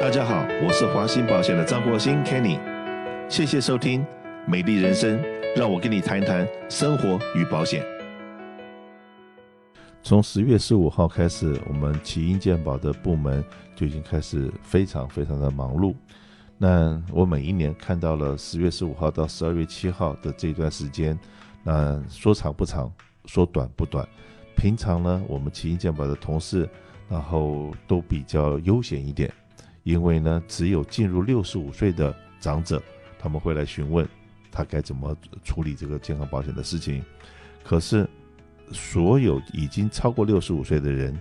大家好，我是华兴保险的张国兴 Kenny，谢谢收听《美丽人生》，让我跟你谈一谈生活与保险。从十月十五号开始，我们奇英健保的部门就已经开始非常非常的忙碌。那我每一年看到了十月十五号到十二月七号的这段时间，那说长不长，说短不短。平常呢，我们奇英健保的同事，然后都比较悠闲一点。因为呢，只有进入六十五岁的长者，他们会来询问他该怎么处理这个健康保险的事情。可是，所有已经超过六十五岁的人，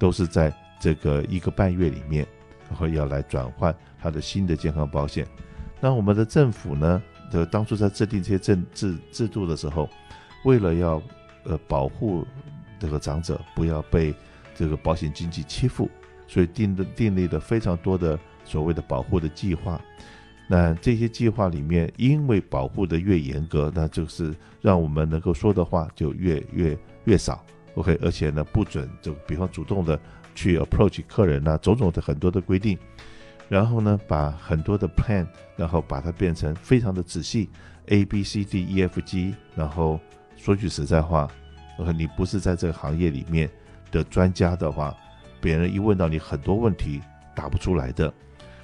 都是在这个一个半月里面，会要来转换他的新的健康保险。那我们的政府呢，就当初在制定这些政制制度的时候，为了要呃保护这个长者不要被这个保险经纪欺负。所以订的订立的非常多的所谓的保护的计划，那这些计划里面，因为保护的越严格，那就是让我们能够说的话就越越越少。OK，而且呢，不准就比方主动的去 approach 客人呐、种种的很多的规定，然后呢，把很多的 plan，然后把它变成非常的仔细，A B C D E F G，然后说句实在话，OK，你不是在这个行业里面的专家的话。别人一问到你很多问题答不出来的，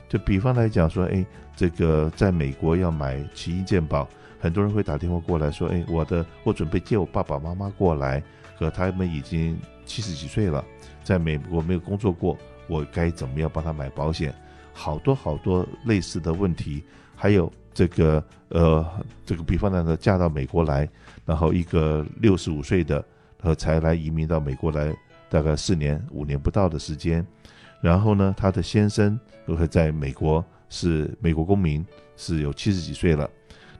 就比方来讲说，哎，这个在美国要买奇英健保，很多人会打电话过来说，哎，我的我准备接我爸爸妈妈过来，可他们已经七十几岁了，在美国没有工作过，我该怎么样帮他买保险？好多好多类似的问题，还有这个呃，这个比方来说，嫁到美国来，然后一个六十五岁的，呃，才来移民到美国来。大概四年五年不到的时间，然后呢，他的先生都会在美国是美国公民，是有七十几岁了。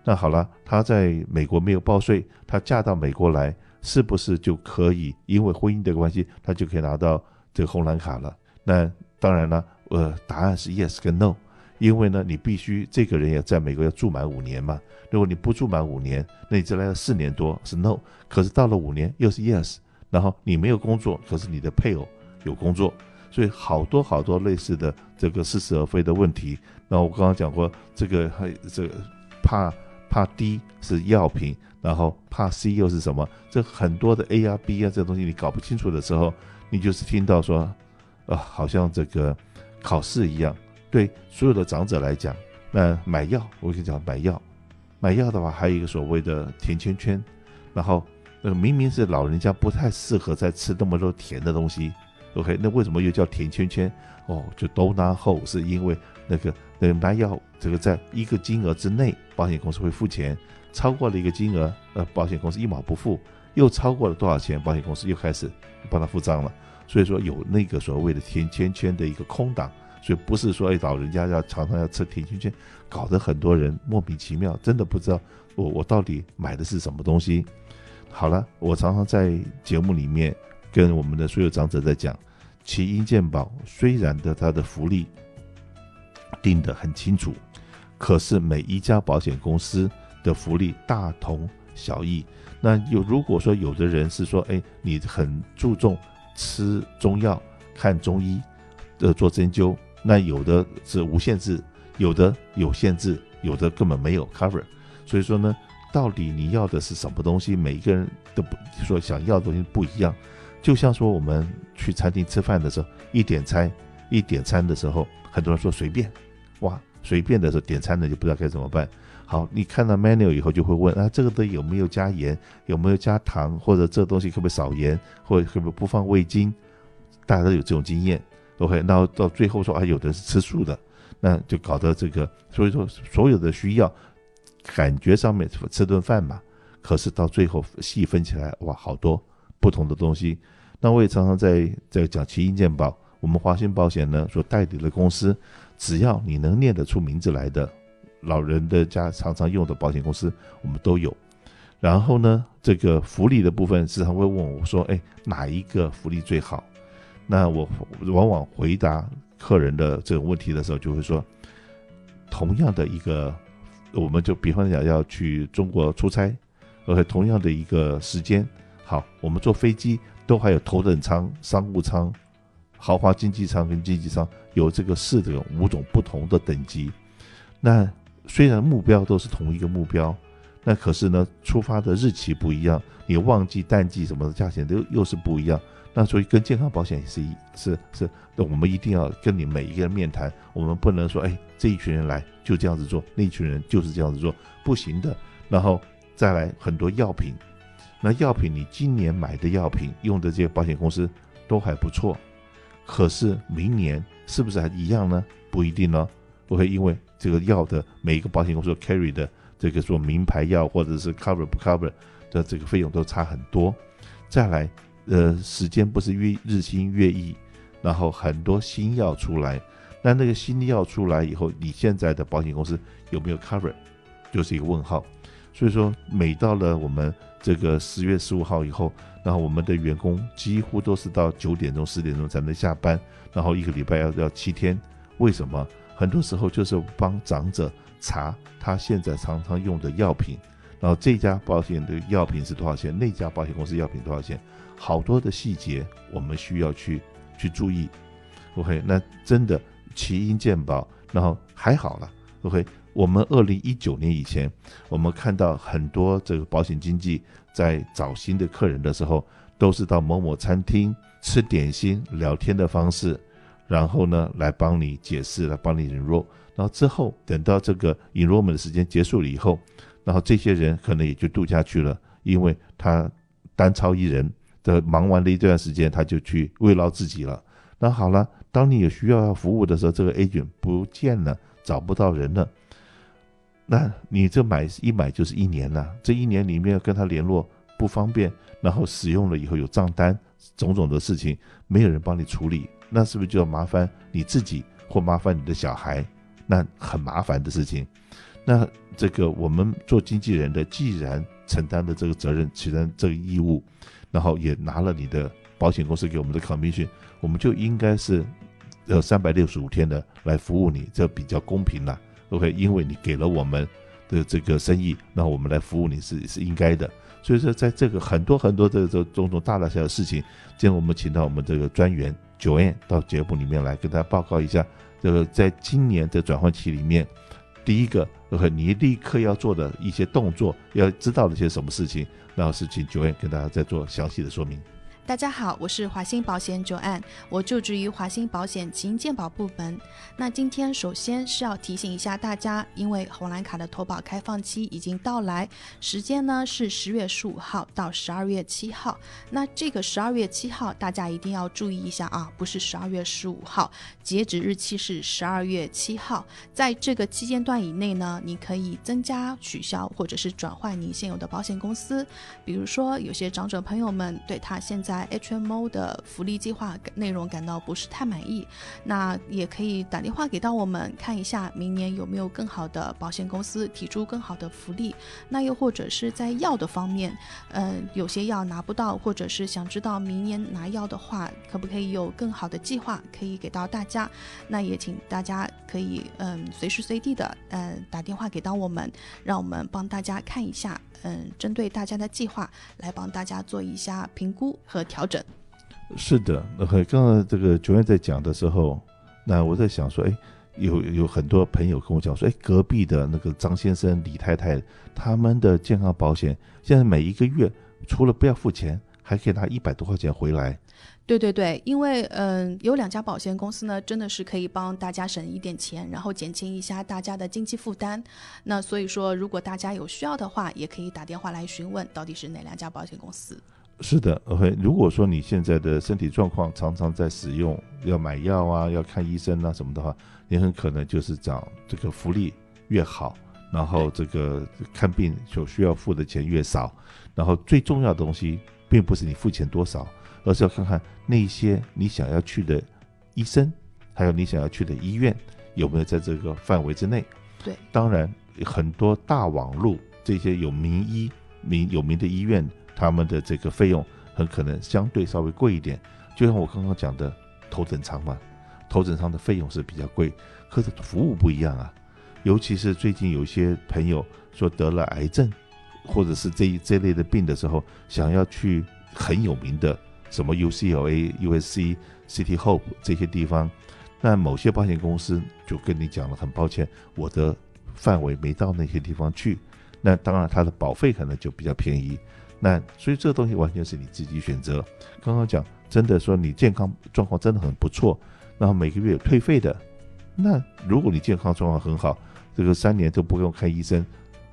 那好了，他在美国没有报税，他嫁到美国来，是不是就可以因为婚姻的关系，他就可以拿到这个红蓝卡了？那当然了，呃，答案是 yes 跟 no，因为呢，你必须这个人要在美国要住满五年嘛。如果你不住满五年，那你只来了四年多是 no，可是到了五年又是 yes。然后你没有工作，可是你的配偶有工作，所以好多好多类似的这个似是而非的问题。那我刚刚讲过，这个还这个怕怕 D 是药品，然后怕 C 又是什么？这很多的 A 啊 B 啊这东西你搞不清楚的时候，你就是听到说，啊，好像这个考试一样。对所有的长者来讲，那买药我跟你讲买药，买药的话还有一个所谓的甜圈圈，然后。那个明明是老人家不太适合再吃那么多甜的东西，OK？那为什么又叫甜圈圈？哦，就都拿后是因为那个那个买药这个在一个金额之内，保险公司会付钱；超过了一个金额，呃，保险公司一毛不付；又超过了多少钱，保险公司又开始帮他付账了。所以说有那个所谓的甜圈圈的一个空档，所以不是说哎老人家要常常要吃甜圈圈，搞得很多人莫名其妙，真的不知道我我到底买的是什么东西。好了，我常常在节目里面跟我们的所有长者在讲，其英健保虽然的它的福利定得很清楚，可是每一家保险公司的福利大同小异。那有如果说有的人是说，哎，你很注重吃中药、看中医的做针灸，那有的是无限制，有的有限制，有的根本没有 cover。所以说呢。到底你要的是什么东西？每一个人都不说想要的东西不一样。就像说我们去餐厅吃饭的时候，一点餐一点餐的时候，很多人说随便，哇，随便的时候点餐的就不知道该怎么办。好，你看到 menu 以后就会问啊，这个的有没有加盐，有没有加糖，或者这东西可不可以少盐，或者可不可以不放味精？大家都有这种经验。OK，那到最后说啊，有的是吃素的，那就搞得这个，所以说所有的需要。感觉上面吃顿饭嘛，可是到最后细分起来，哇，好多不同的东西。那我也常常在在讲奇英健保，我们华兴保险呢所代理的公司，只要你能念得出名字来的，老人的家常常用的保险公司，我们都有。然后呢，这个福利的部分时常会问我说，哎，哪一个福利最好？那我往往回答客人的这个问题的时候，就会说，同样的一个。我们就比方讲要去中国出差，而且同样的一个时间，好，我们坐飞机都还有头等舱、商务舱，豪华经济舱跟经济舱有这个四种五种不同的等级。那虽然目标都是同一个目标，那可是呢，出发的日期不一样，你旺季淡季什么的价钱都又是不一样。那所以跟健康保险是一是是，那我们一定要跟你每一个人面谈，我们不能说哎，这一群人来就这样子做，那一群人就是这样子做，不行的。然后再来很多药品，那药品你今年买的药品用的这些保险公司都还不错，可是明年是不是还一样呢？不一定呢，不会因为这个药的每一个保险公司 carry 的这个做名牌药或者是 cover 不 cover 的这个费用都差很多。再来。呃，时间不是越日新月异，然后很多新药出来，那那个新药出来以后，你现在的保险公司有没有 cover，就是一个问号。所以说，每到了我们这个十月十五号以后，然后我们的员工几乎都是到九点钟、十点钟才能下班，然后一个礼拜要要七天。为什么？很多时候就是帮长者查他现在常常用的药品，然后这家保险的药品是多少钱，那家保险公司药品多少钱。好多的细节我们需要去去注意，OK？那真的奇英健保，然后还好了，OK？我们二零一九年以前，我们看到很多这个保险经纪在找新的客人的时候，都是到某某餐厅吃点心、聊天的方式，然后呢来帮你解释，来帮你 enroll，然后之后等到这个 enrollment 的时间结束了以后，然后这些人可能也就度假去了，因为他单超一人。的忙完了一段时间，他就去慰劳自己了。那好了，当你有需要要服务的时候，这个 agent 不见了，找不到人了。那你这买一买就是一年了，这一年里面跟他联络不方便，然后使用了以后有账单，种种的事情没有人帮你处理，那是不是就要麻烦你自己或麻烦你的小孩？那很麻烦的事情。那这个我们做经纪人的，既然承担的这个责任，承担这个义务。然后也拿了你的保险公司给我们的 commission，我们就应该是呃三百六十五天的来服务你，这比较公平了。OK，因为你给了我们的这个生意，那我们来服务你是是应该的。所以说，在这个很多很多的这种种大大小小的事情，今天我们请到我们这个专员九 n 到节目里面来跟大家报告一下，这个在今年的转换期里面，第一个 OK，你立刻要做的一些动作，要知道的一些什么事情。然后是请九 n 跟大家再做详细的说明。大家好，我是华兴保险 Joanne，我就职于华兴保险奇英健保部门。那今天首先是要提醒一下大家，因为红蓝卡的投保开放期已经到来，时间呢是十月十五号到十二月七号。那这个十二月七号大家一定要注意一下啊，不是十二月十五号，截止日期是十二月七号。在这个期间段以内呢，你可以增加、取消或者是转换你现有的保险公司。比如说，有些长者朋友们对他现在在 HMO 的福利计划内容感到不是太满意，那也可以打电话给到我们看一下，明年有没有更好的保险公司提出更好的福利。那又或者是在药的方面，嗯、有些药拿不到，或者是想知道明年拿药的话，可不可以有更好的计划可以给到大家？那也请大家可以嗯随时随地的嗯、打电话给到我们，让我们帮大家看一下。嗯，针对大家的计划来帮大家做一下评估和调整。是的，那刚刚这个九院在讲的时候，那我在想说，哎，有有很多朋友跟我讲说，哎，隔壁的那个张先生、李太太，他们的健康保险现在每一个月除了不要付钱，还可以拿一百多块钱回来。对对对，因为嗯，有两家保险公司呢，真的是可以帮大家省一点钱，然后减轻一下大家的经济负担。那所以说，如果大家有需要的话，也可以打电话来询问到底是哪两家保险公司。是的，OK。如果说你现在的身体状况常常在使用，要买药啊，要看医生啊什么的话，你很可能就是找这个福利越好，然后这个看病所需要付的钱越少，然后最重要的东西，并不是你付钱多少。而是要看看那些你想要去的医生，还有你想要去的医院有没有在这个范围之内。对，当然很多大网络这些有名医名有名的医院，他们的这个费用很可能相对稍微贵一点。就像我刚刚讲的头等舱嘛，头等舱的费用是比较贵，可是服务不一样啊。尤其是最近有一些朋友说得了癌症，或者是这一这类的病的时候，想要去很有名的。什么 UCLA、USC，City Hope 这些地方，那某些保险公司就跟你讲了，很抱歉，我的范围没到那些地方去。那当然，它的保费可能就比较便宜。那所以这个东西完全是你自己选择。刚刚讲，真的说你健康状况真的很不错，然后每个月有退费的。那如果你健康状况很好，这个三年都不用看医生，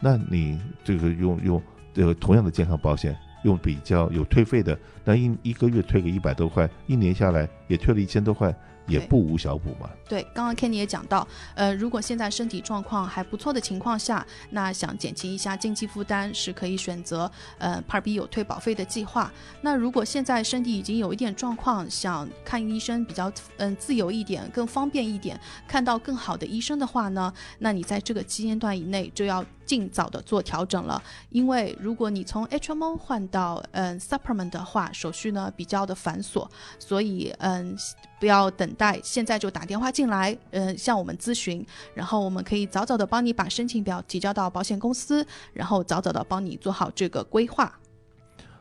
那你这个用用这个同样的健康保险，用比较有退费的，那一一个月退个一百多块，一年下来也退了一千多块。也不无小补嘛。对，刚刚 Kenny 也讲到，呃，如果现在身体状况还不错的情况下，那想减轻一下经济负担，是可以选择呃 Part B 有退保费的计划。那如果现在身体已经有一点状况，想看医生比较嗯、呃、自由一点，更方便一点，看到更好的医生的话呢，那你在这个期间段以内就要尽早的做调整了。因为如果你从 HMO 换到嗯、Supplement 的话，手续呢比较的繁琐，所以嗯。不要等待，现在就打电话进来，嗯、向我们咨询，然后我们可以早早的帮你把申请表提交到保险公司，然后早早的帮你做好这个规划。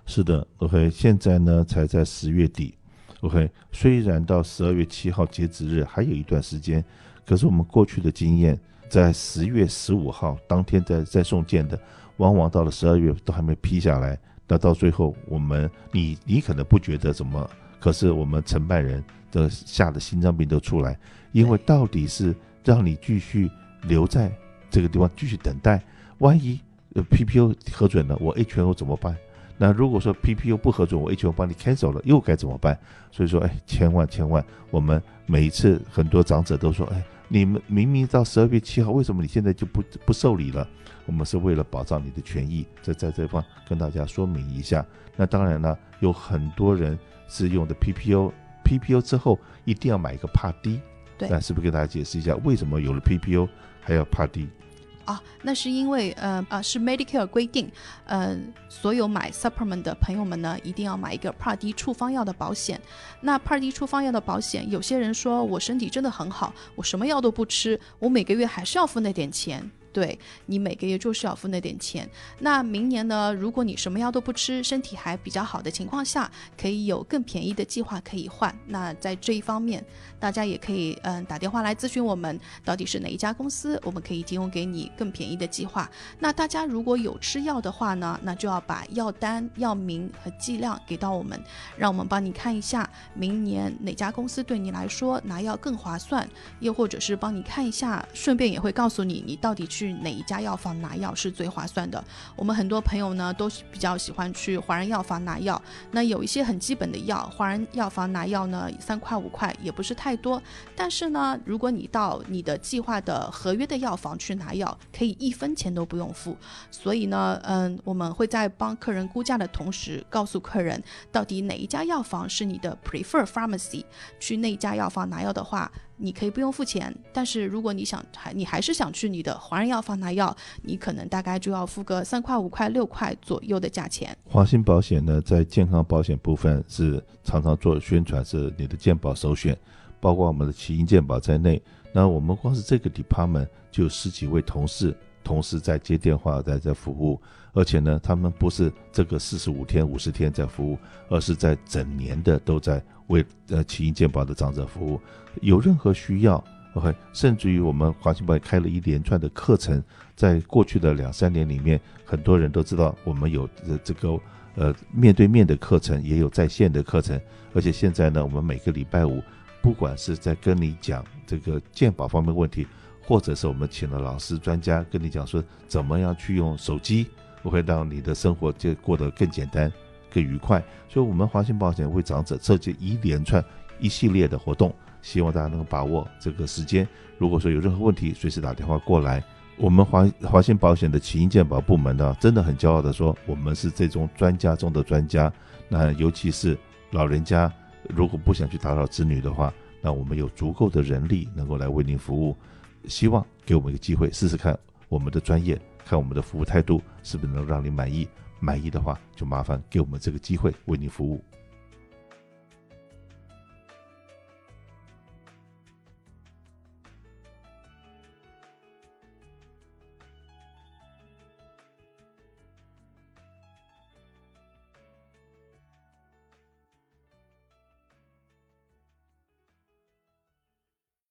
是的，OK，现在呢才在十月底，OK，虽然到十二月七号截止日还有一段时间，可是我们过去的经验，在十月十五号当天在在送件的，往往到了十二月都还没批下来，那到最后我们你你可能不觉得怎么，可是我们承办人。的吓得心脏病都出来，因为到底是让你继续留在这个地方继续等待，万一呃 PPO 核准了，我 HMO 怎么办？那如果说 PPO 不核准，我 HMO 帮你 cancel 了，又该怎么办？所以说，哎，千万千万，我们每一次很多长者都说，哎，你们明明到十二月七号，为什么你现在就不不受理了？我们是为了保障你的权益，在在这方跟大家说明一下。那当然了，有很多人是用的 PPO。PPO 之后一定要买一个 Part D，对，那是不是给大家解释一下为什么有了 PPO 还要 Part D？啊，那是因为呃啊是 Medicare 规定，呃所有买 Supplement 的朋友们呢一定要买一个 Part D 处方药的保险。那 Part D 处方药的保险，有些人说我身体真的很好，我什么药都不吃，我每个月还是要付那点钱。对，你每个月就是要付那点钱。那明年呢？如果你什么药都不吃，身体还比较好的情况下，可以有更便宜的计划可以换。那在这一方面，大家也可以嗯打电话来咨询我们，到底是哪一家公司，我们可以提供给你更便宜的计划。那大家如果有吃药的话呢，那就要把药单、药名和剂量给到我们，让我们帮你看一下明年哪家公司对你来说拿药更划算，又或者是帮你看一下，顺便也会告诉你你到底。去哪一家药房拿药是最划算的？我们很多朋友呢都比较喜欢去华人药房拿药。那有一些很基本的药，华人药房拿药呢三块五块也不是太多。但是呢，如果你到你的计划的合约的药房去拿药，可以一分钱都不用付。所以呢，嗯，我们会在帮客人估价的同时，告诉客人到底哪一家药房是你的 prefer pharmacy。去那家药房拿药的话。你可以不用付钱，但是如果你想还你还是想去你的华人药房拿药，你可能大概就要付个三块五块六块左右的价钱。华兴保险呢，在健康保险部分是常常做宣传，是你的健保首选，包括我们的奇英健保在内。那我们光是这个 department 就有十几位同事，同时在接电话，在在服务，而且呢，他们不是这个四十五天、五十天在服务，而是在整年的都在。为呃奇英健保的长者服务，有任何需要，OK，甚至于我们华兴保开了一连串的课程，在过去的两三年里面，很多人都知道我们有这个呃面对面的课程，也有在线的课程，而且现在呢，我们每个礼拜五，不管是在跟你讲这个健保方面问题，或者是我们请了老师专家跟你讲说怎么样去用手机，会让你的生活就过得更简单。更愉快，所以，我们华信保险为长者设计一连串、一系列的活动，希望大家能够把握这个时间。如果说有任何问题，随时打电话过来。我们华华信保险的奇英健保部门呢，真的很骄傲的说，我们是这种专家中的专家。那尤其是老人家，如果不想去打扰子女的话，那我们有足够的人力能够来为您服务。希望给我们一个机会，试试看我们的专业，看我们的服务态度是不是能让你满意。满意的话，就麻烦给我们这个机会为您服务。